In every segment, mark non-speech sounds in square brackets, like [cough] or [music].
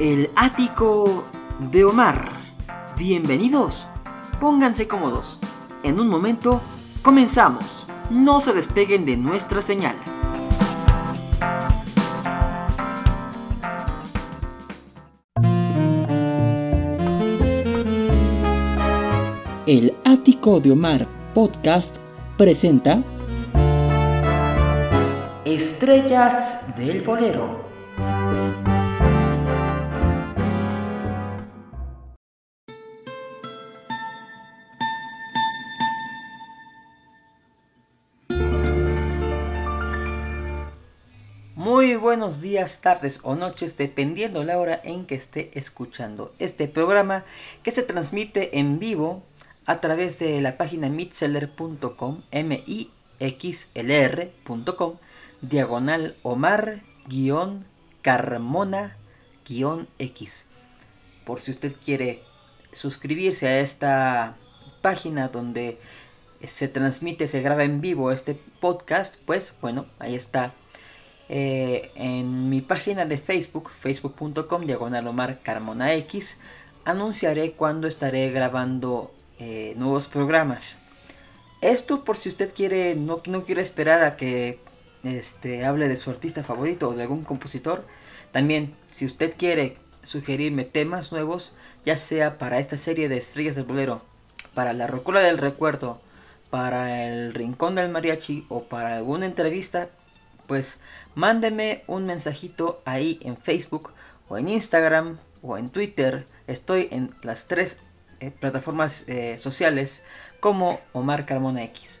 El ático de Omar. Bienvenidos. Pónganse cómodos. En un momento comenzamos. No se despeguen de nuestra señal. El ático de Omar podcast presenta Estrellas del Bolero. Días, tardes o noches, dependiendo la hora en que esté escuchando este programa que se transmite en vivo a través de la página mitseller.com, m i x l r.com, diagonal Omar guion Carmona guion X. Por si usted quiere suscribirse a esta página donde se transmite, se graba en vivo este podcast, pues bueno, ahí está eh, en mi página de Facebook, facebook.com, diagonal Omar Carmona X, anunciaré cuando estaré grabando eh, nuevos programas. Esto por si usted quiere, no, no quiere esperar a que este, hable de su artista favorito o de algún compositor. También, si usted quiere sugerirme temas nuevos, ya sea para esta serie de Estrellas del Bolero, para la Rocola del Recuerdo, para el Rincón del Mariachi o para alguna entrevista, pues mándeme un mensajito ahí en Facebook o en Instagram o en Twitter. Estoy en las tres eh, plataformas eh, sociales como Omar Carmona X.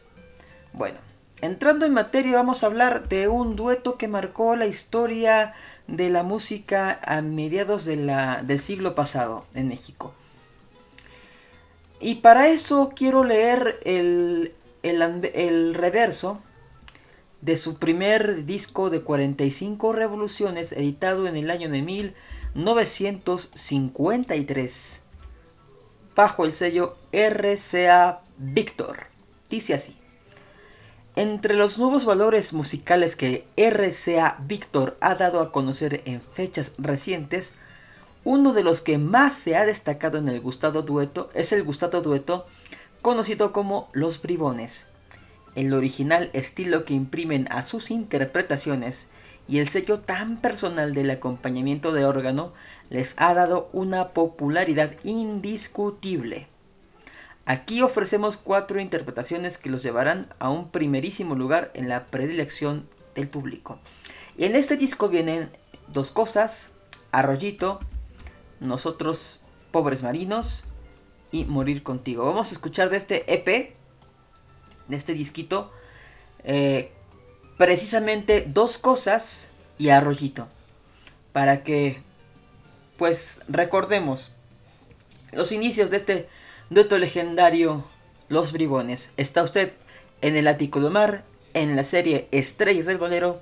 Bueno, entrando en materia vamos a hablar de un dueto que marcó la historia de la música a mediados del siglo pasado en México. Y para eso quiero leer el reverso de su primer disco de 45 revoluciones editado en el año de 1953 bajo el sello RCA Victor. Dice así. Entre los nuevos valores musicales que RCA Victor ha dado a conocer en fechas recientes, uno de los que más se ha destacado en el gustado dueto es el gustado dueto conocido como Los Bribones el original estilo que imprimen a sus interpretaciones y el sello tan personal del acompañamiento de órgano les ha dado una popularidad indiscutible. Aquí ofrecemos cuatro interpretaciones que los llevarán a un primerísimo lugar en la predilección del público. Y en este disco vienen dos cosas, Arroyito, Nosotros Pobres Marinos y Morir Contigo. Vamos a escuchar de este EP de este disquito, eh, precisamente dos cosas y arroyito. Para que, pues, recordemos los inicios de este dueto legendario, Los Bribones. Está usted en el ático de mar, en la serie Estrellas del Bolero.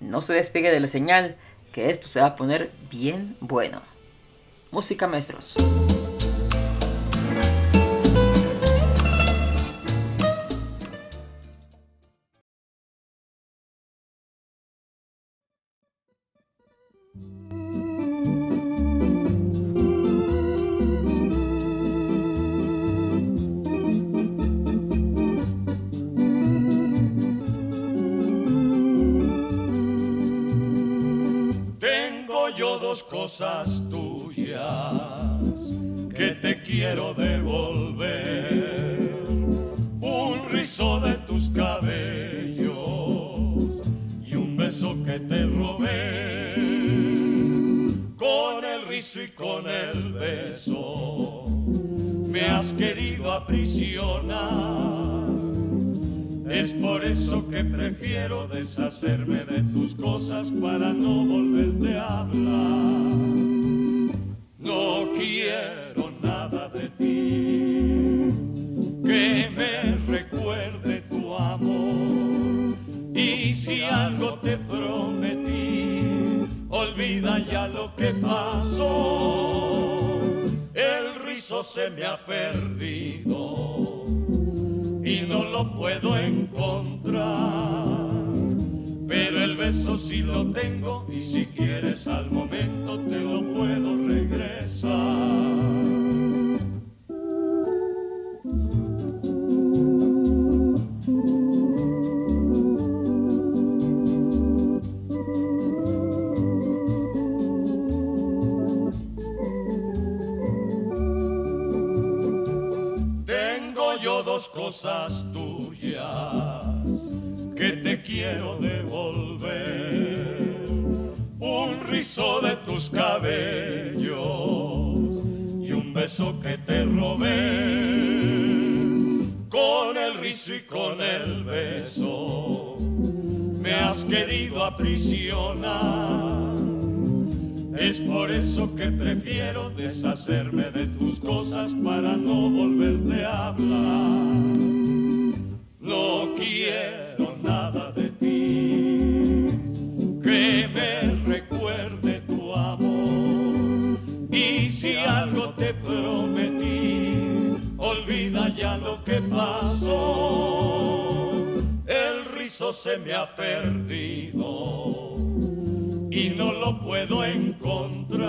No se despegue de la señal, que esto se va a poner bien bueno. Música maestros. Cosas tuyas que te quiero devolver. Un rizo de tus cabellos y un beso que te robé. Con el rizo y con el beso me has querido aprisionar. Es por eso que prefiero deshacerme de tus cosas para no volverte a hablar. No quiero nada de ti que me recuerde tu amor. Y si algo te prometí, olvida ya lo que pasó. El rizo se me ha perdido no lo puedo encontrar. Pero el beso sí lo tengo y si quieres al momento te lo puedo regresar. Cosas tuyas que te quiero devolver. Un rizo de tus cabellos y un beso que te robé. Con el rizo y con el beso me has querido aprisionar es por eso que prefiero deshacerme de tus cosas para no volverte a hablar. El rizo se me ha perdido y no lo puedo encontrar.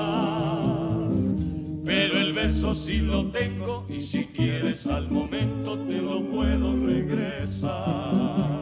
Pero el beso sí lo tengo y si quieres al momento te lo puedo regresar.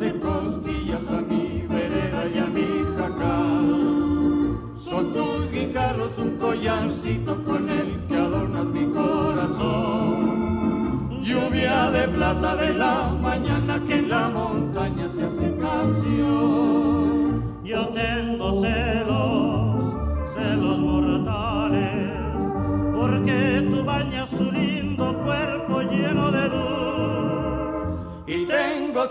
de agua que hace cosquillas a mi vereda y a mi jacal. Son tus guijarros un collarcito con el que adornas mi corazón. Lluvia de plata de la mañana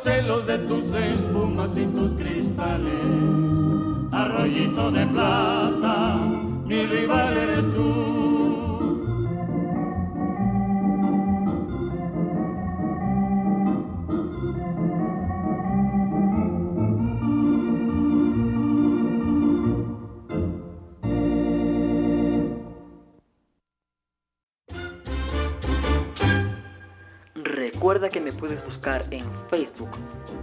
celos de tus espumas y tus cristales, arroyito de plata, mi rival eres tú. Puedes buscar en Facebook,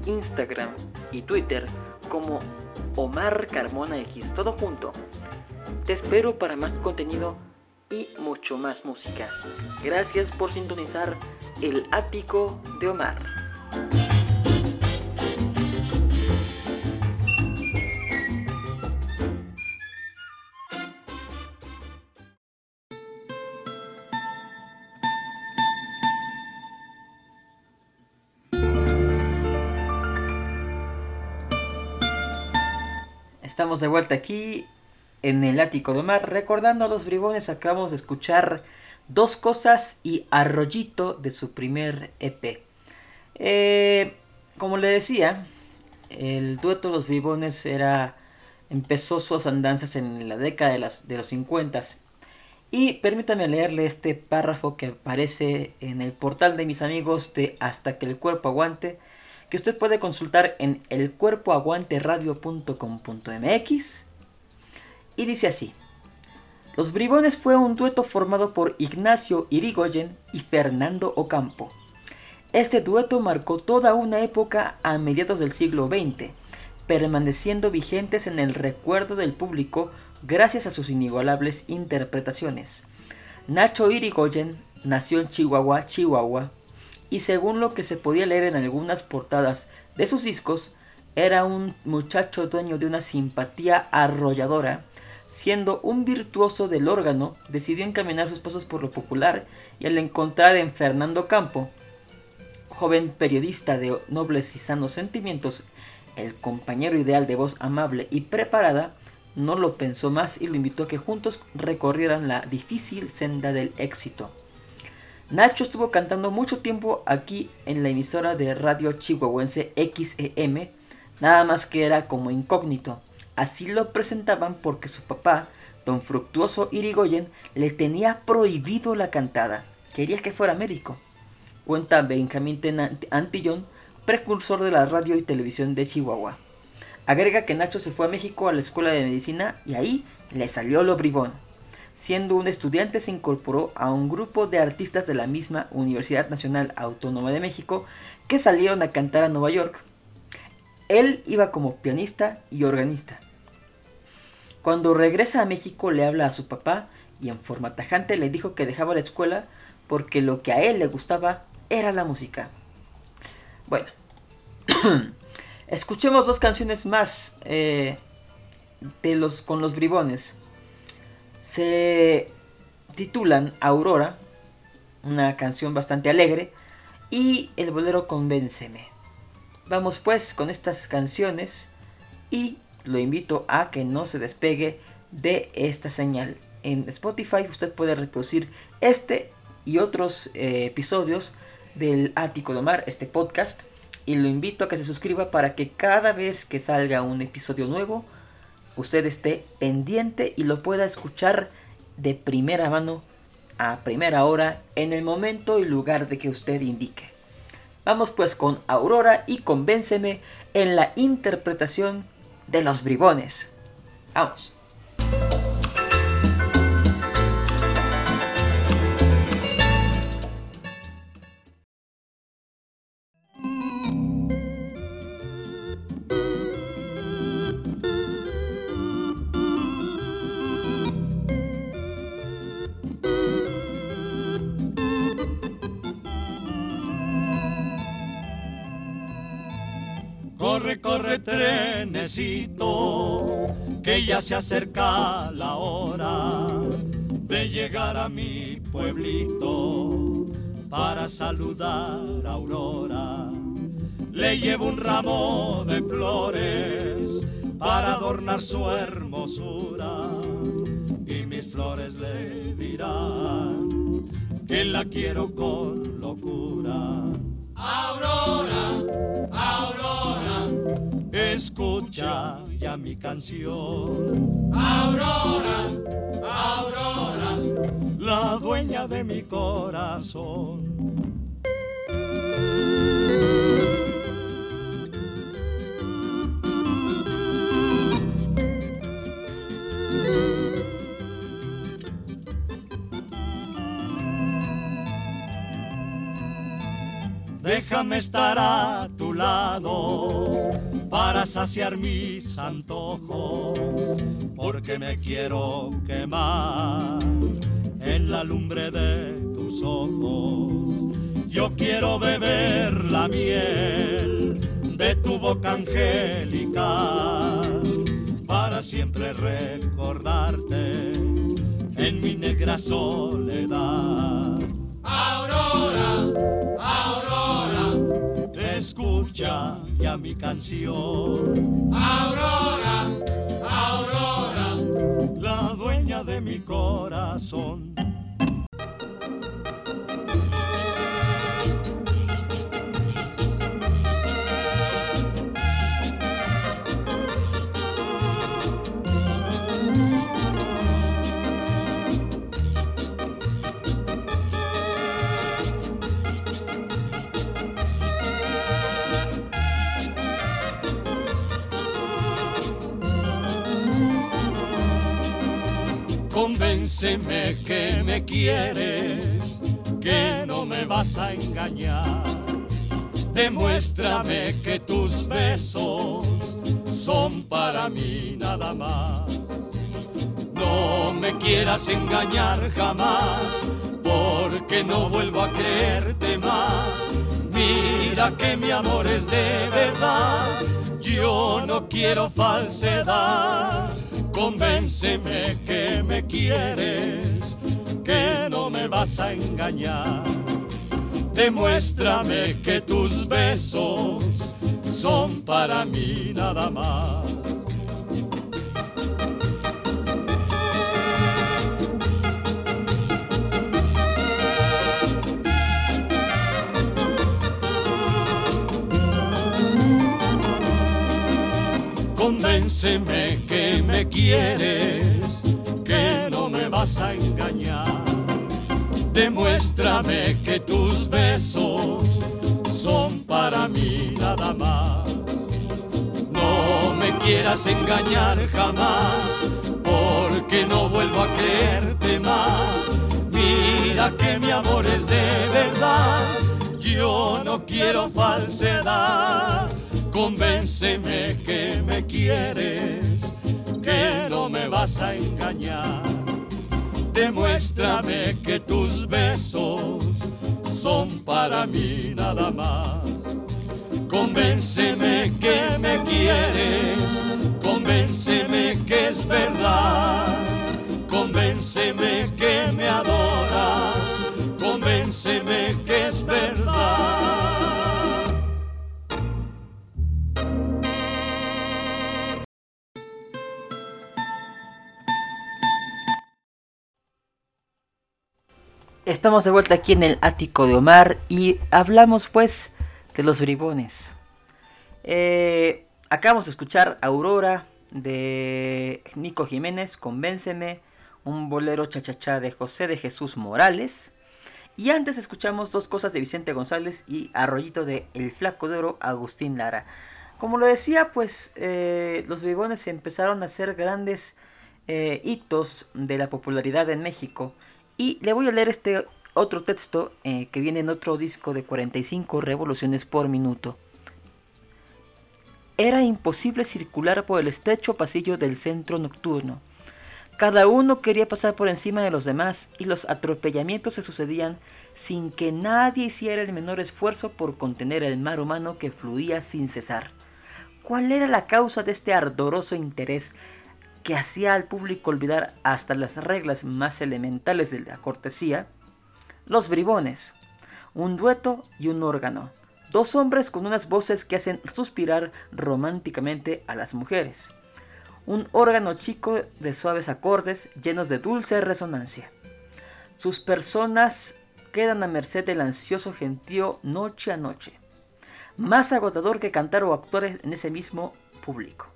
Instagram y Twitter como Omar Carmona X, todo junto. Te espero para más contenido y mucho más música. Gracias por sintonizar el ático de Omar. De vuelta aquí en el ático de mar. Recordando a los bribones, acabamos de escuchar dos cosas y arroyito de su primer EP. Eh, como le decía, el dueto de los bribones era, empezó sus andanzas en la década de, las, de los 50 y permítame leerle este párrafo que aparece en el portal de mis amigos de Hasta que el cuerpo aguante que usted puede consultar en elcuerpoaguanteradio.com.mx. Y dice así. Los Bribones fue un dueto formado por Ignacio Irigoyen y Fernando Ocampo. Este dueto marcó toda una época a mediados del siglo XX, permaneciendo vigentes en el recuerdo del público gracias a sus inigualables interpretaciones. Nacho Irigoyen nació en Chihuahua, Chihuahua, y según lo que se podía leer en algunas portadas de sus discos, era un muchacho dueño de una simpatía arrolladora, siendo un virtuoso del órgano, decidió encaminar sus pasos por lo popular y al encontrar en Fernando Campo, joven periodista de nobles y sanos sentimientos, el compañero ideal de voz amable y preparada, no lo pensó más y lo invitó a que juntos recorrieran la difícil senda del éxito. Nacho estuvo cantando mucho tiempo aquí en la emisora de radio chihuahuense XEM, nada más que era como incógnito. Así lo presentaban porque su papá, don Fructuoso Irigoyen, le tenía prohibido la cantada. Quería que fuera médico. Cuenta Benjamín Antillón, precursor de la radio y televisión de Chihuahua. Agrega que Nacho se fue a México a la escuela de medicina y ahí le salió lo bribón. Siendo un estudiante se incorporó a un grupo de artistas de la misma Universidad Nacional Autónoma de México que salieron a cantar a Nueva York. Él iba como pianista y organista. Cuando regresa a México le habla a su papá y en forma tajante le dijo que dejaba la escuela porque lo que a él le gustaba era la música. Bueno, [clears throat] Escuchemos dos canciones más eh, de los, con los bribones. Se titulan Aurora, una canción bastante alegre, y El bolero Convénceme. Vamos pues con estas canciones y lo invito a que no se despegue de esta señal. En Spotify usted puede reproducir este y otros eh, episodios del Ático de Mar, este podcast y lo invito a que se suscriba para que cada vez que salga un episodio nuevo, usted esté pendiente y lo pueda escuchar de primera mano a primera hora en el momento y lugar de que usted indique. Vamos pues con Aurora y convénceme en la interpretación de los bribones. Vamos. Que ya se acerca la hora de llegar a mi pueblito para saludar a Aurora. Le llevo un ramo de flores para adornar su hermosura y mis flores le dirán que la quiero con locura. Aurora, Aurora escucha ya mi canción. Aurora, Aurora, la dueña de mi corazón. Déjame estar a tu lado para saciar mis antojos, porque me quiero quemar en la lumbre de tus ojos. Yo quiero beber la miel de tu boca angélica para siempre recordarte en mi negra soledad. Aurora, Aurora, escucha ya mi canción. Aurora, Aurora, la dueña de mi corazón. Convénceme que me quieres, que no me vas a engañar. Demuéstrame que tus besos son para mí nada más. No me quieras engañar jamás, porque no vuelvo a creerte más. Mira que mi amor es de verdad, yo no quiero falsedad. Convénceme que me quieres, que no me vas a engañar. Demuéstrame que tus besos son para mí nada más. Convénceme que me quieres, que no me vas a engañar. Demuéstrame que tus besos son para mí nada más. No me quieras engañar jamás, porque no vuelvo a creerte más. Mira que mi amor es de verdad, yo no quiero falsedad. Convénceme que me quieres, que no me vas a engañar. Demuéstrame que tus besos son para mí nada más. Convénceme que me quieres, convénceme que es verdad. Convénceme que me adoras, convénceme que es verdad. Estamos de vuelta aquí en el ático de Omar y hablamos pues de los bribones. Eh, acabamos de escuchar Aurora de Nico Jiménez, Convénceme, un bolero chachachá de José de Jesús Morales. Y antes escuchamos dos cosas de Vicente González y Arroyito de El Flaco de Oro, Agustín Lara. Como lo decía, pues eh, los bribones empezaron a hacer grandes eh, hitos de la popularidad en México. Y le voy a leer este otro texto eh, que viene en otro disco de 45 revoluciones por minuto. Era imposible circular por el estrecho pasillo del centro nocturno. Cada uno quería pasar por encima de los demás y los atropellamientos se sucedían sin que nadie hiciera el menor esfuerzo por contener el mar humano que fluía sin cesar. ¿Cuál era la causa de este ardoroso interés que hacía al público olvidar hasta las reglas más elementales de la cortesía, los bribones, un dueto y un órgano, dos hombres con unas voces que hacen suspirar románticamente a las mujeres, un órgano chico de suaves acordes llenos de dulce resonancia. Sus personas quedan a merced del ansioso gentío noche a noche, más agotador que cantar o actuar en ese mismo público.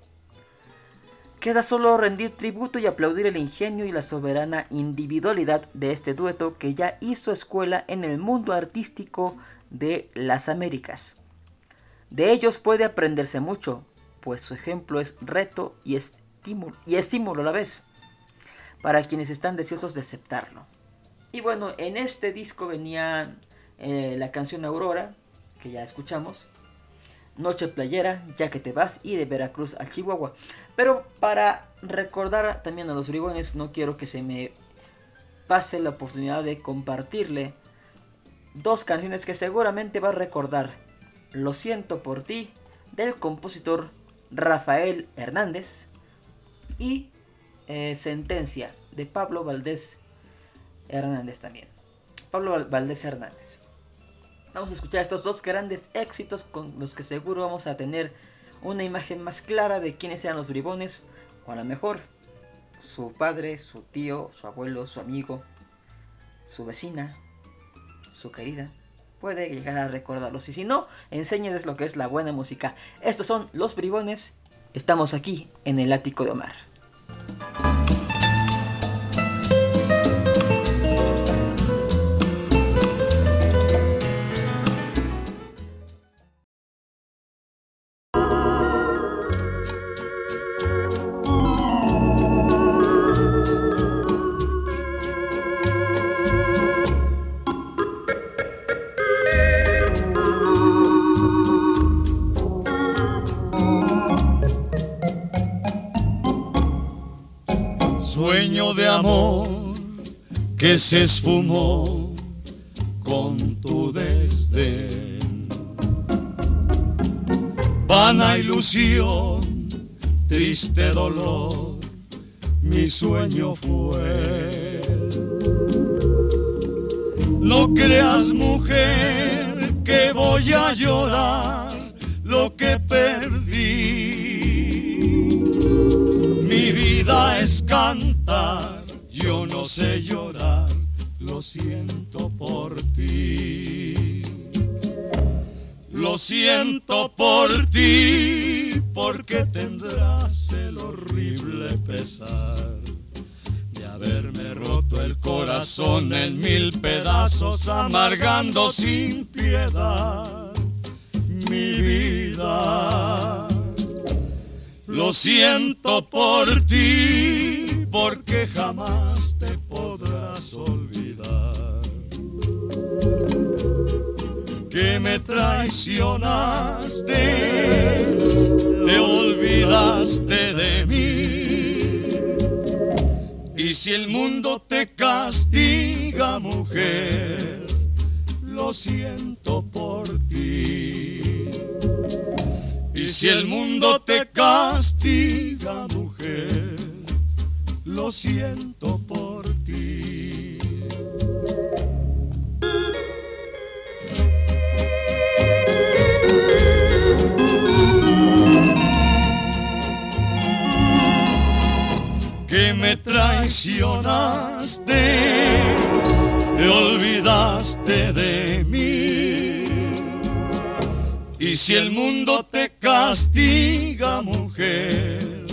Queda solo rendir tributo y aplaudir el ingenio y la soberana individualidad de este dueto que ya hizo escuela en el mundo artístico de las Américas. De ellos puede aprenderse mucho, pues su ejemplo es reto y estímulo, a la vez, para quienes están deseosos de aceptarlo. Y bueno, en este disco venía eh, la canción Aurora, que ya escuchamos, Noche Playera, Ya que te vas y de Veracruz al Chihuahua. Pero para recordar también a los bribones, no quiero que se me pase la oportunidad de compartirle dos canciones que seguramente va a recordar. Lo siento por ti, del compositor Rafael Hernández y eh, Sentencia de Pablo Valdés Hernández también. Pablo Valdés Hernández. Vamos a escuchar estos dos grandes éxitos con los que seguro vamos a tener una imagen más clara de quiénes eran los bribones, o a lo mejor su padre, su tío, su abuelo, su amigo, su vecina, su querida. Puede llegar a recordarlos. Y si no, enséñales lo que es la buena música. Estos son los bribones. Estamos aquí en el ático de Omar. Amor que se esfumó con tu desdén. Vana ilusión, triste dolor, mi sueño fue. No creas mujer que voy a llorar lo que perdí. No sé llorar, lo siento por ti. Lo siento por ti, porque tendrás el horrible pesar de haberme roto el corazón en mil pedazos, amargando sin piedad mi vida. Lo siento por ti, porque jamás te podrás olvidar. Que me traicionaste, te olvidaste de mí. Y si el mundo te castiga, mujer, lo siento por ti. Y si el mundo te castiga, mujer, lo siento por ti. Que me traicionaste, te olvidaste de mí. Y si el mundo te castiga, mujer,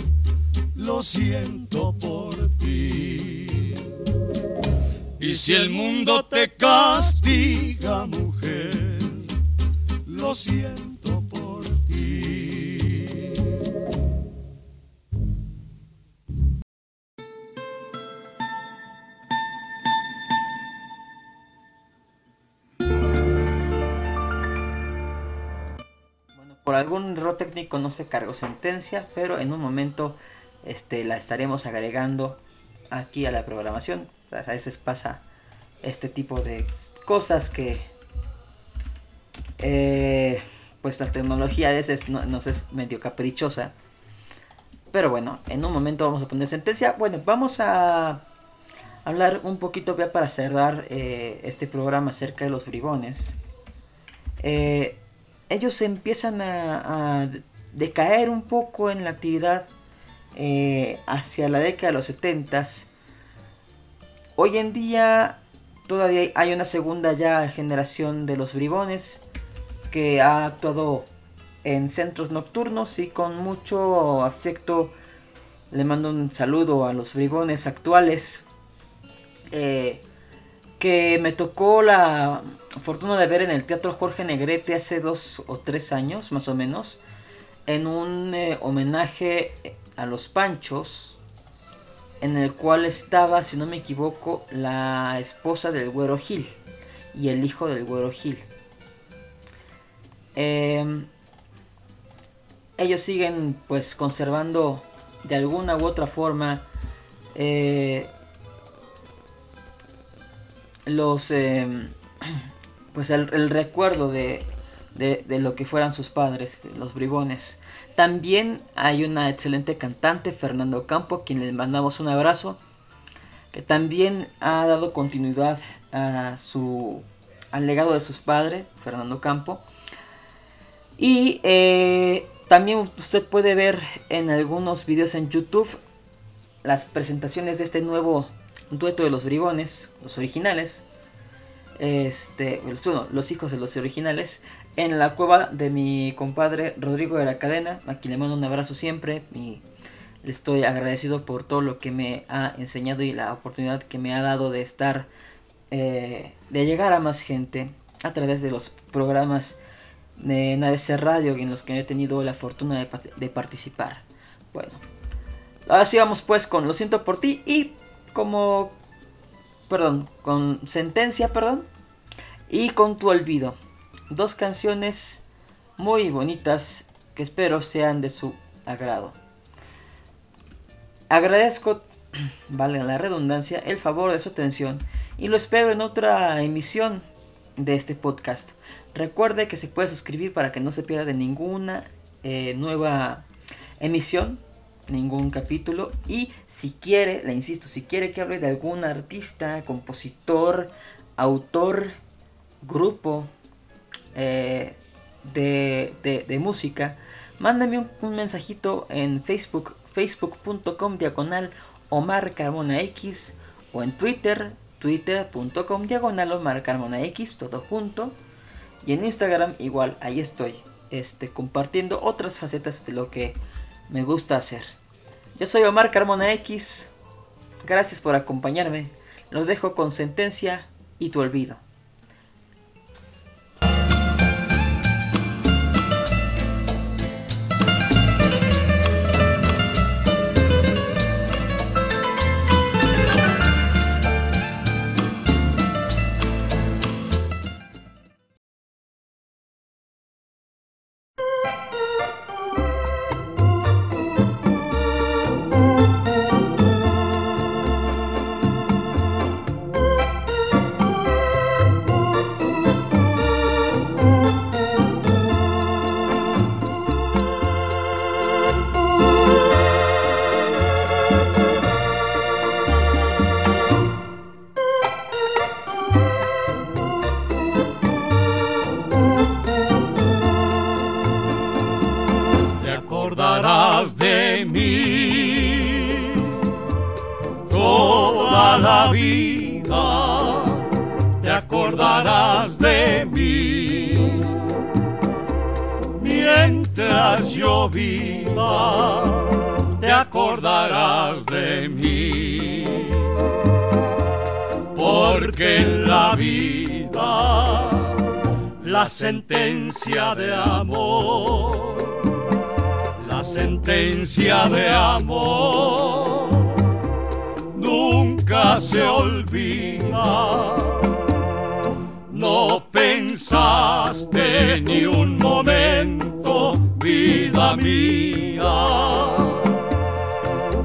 lo siento por ti. Y si el mundo te castiga, mujer, lo siento por ti. Bueno, por algún error técnico no se cargó sentencia, pero en un momento este, la estaremos agregando aquí a la programación. A veces pasa este tipo de cosas que eh, pues la tecnología a veces no- nos es medio caprichosa. Pero bueno, en un momento vamos a poner sentencia. Bueno, vamos a hablar un poquito ya para cerrar eh, este programa acerca de los bribones. Eh, ellos empiezan a, a decaer un poco en la actividad eh, hacia la década de los 70 Hoy en día todavía hay- una segunda ya generación de los bribones que ha actuado en centros nocturnos y con mucho afecto le mando un saludo a los bribones actuales. Eh, que me tocó la fortuna de ver en el Teatro Jorge Negrete hace dos o tres años más o menos en un eh, homenaje a los Panchos en el cual estaba, si no me equivoco, la esposa del Güero Gil y el hijo del Güero Gil. Em, ellos siguen pues conservando de alguna u otra forma eh, los em, [clears throat] pues el, el recuerdo de, de, de lo que fueran sus padres, los bribones. También hay una excelente cantante, Fernando Campo, a quien le mandamos un abrazo, que también ha dado continuidad a su al legado de sus padres, Fernando Campo. Y eh, también usted puede ver en algunos videos en YouTube las presentaciones de este nuevo dueto de los bribones, los originales. Este, los, bueno, los hijos de los originales, en la cueva de mi compadre Rodrigo de la Cadena, a quien le mando un abrazo siempre y le estoy agradecido por todo lo que me ha enseñado y la oportunidad que me ha dado de estar, eh, de llegar a más gente a través de los programas de Naves Radio en los que he tenido la fortuna de participar. Bueno, ahora sí vamos pues con Lo siento por ti y como, perdón, con Sentencia, perdón, y con Tu olvido. Dos canciones muy bonitas que espero sean de su agrado. Agradezco [clears throat] valga la redundancia, el favor de su atención y lo espero en otra emisión de este podcast. Recuerde que se puede suscribir para que no se pierda de ninguna eh, nueva emisión, ningún capítulo. Y si quiere, le insisto, si quiere que hable de algún artista, compositor, autor, grupo eh, de, música, mándame un, un, mensajito en Facebook, facebook.com diagonal Omar Carmona X o en Twitter, twitter.com diagonal Omar Carmona X, todo junto. Y en Instagram igual, ahí estoy, este, compartiendo otras facetas de lo que me gusta hacer. Yo soy Omar Carmona X, gracias por acompañarme, los dejo con sentencia y tu olvido. Sentencia de amor, la sentencia de amor nunca se olvida. No pensaste ni un momento, vida mía,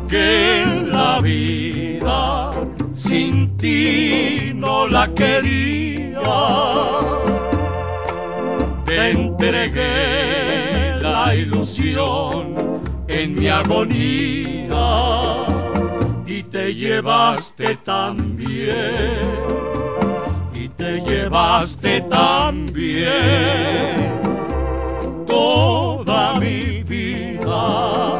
que la vida sin ti no la quería entregué la ilusión en mi agonía y te llevaste también, y te llevaste también toda mi vida.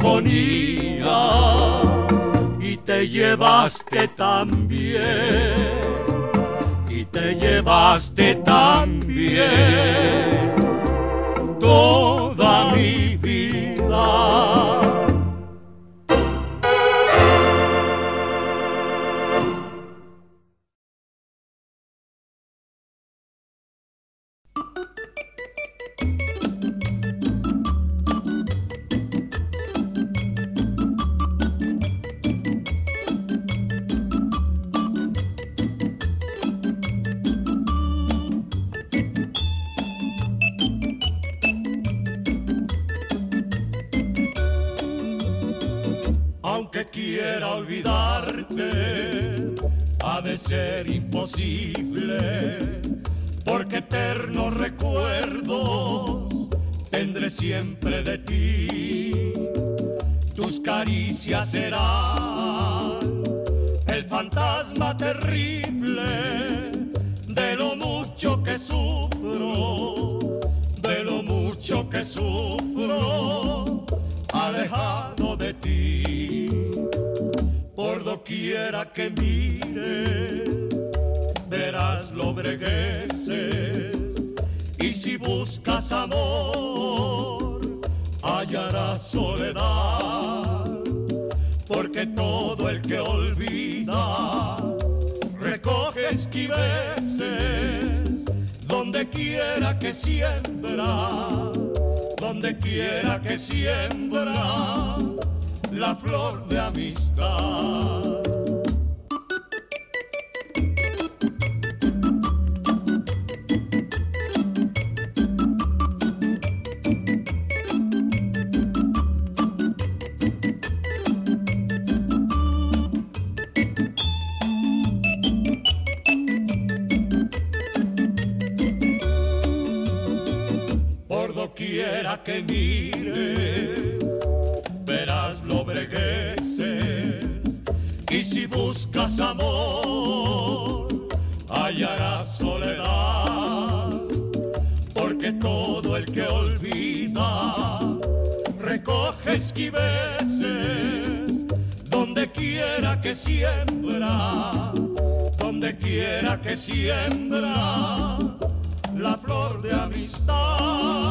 Agonía y te llevaste también, y te llevaste también. Toda porque eternos recuerdos tendré siempre de ti. Tus caricias serán el fantasma terrible de los mucho que sufro, de lo mucho que sufro, alejado de ti. Por doquiera que mire, verás lo bregueces. Y si buscas amor, hallarás soledad. Porque todo el que olvida recoge esquiveces donde quiera que siembra, donde quiera que siembra la flor de amistad. Mires, verás lo bregueces. Y si buscas amor, hallarás soledad. Porque todo el que olvida, recoge esquiveces. Donde quiera que siembra, donde quiera que siembra la flor de amistad.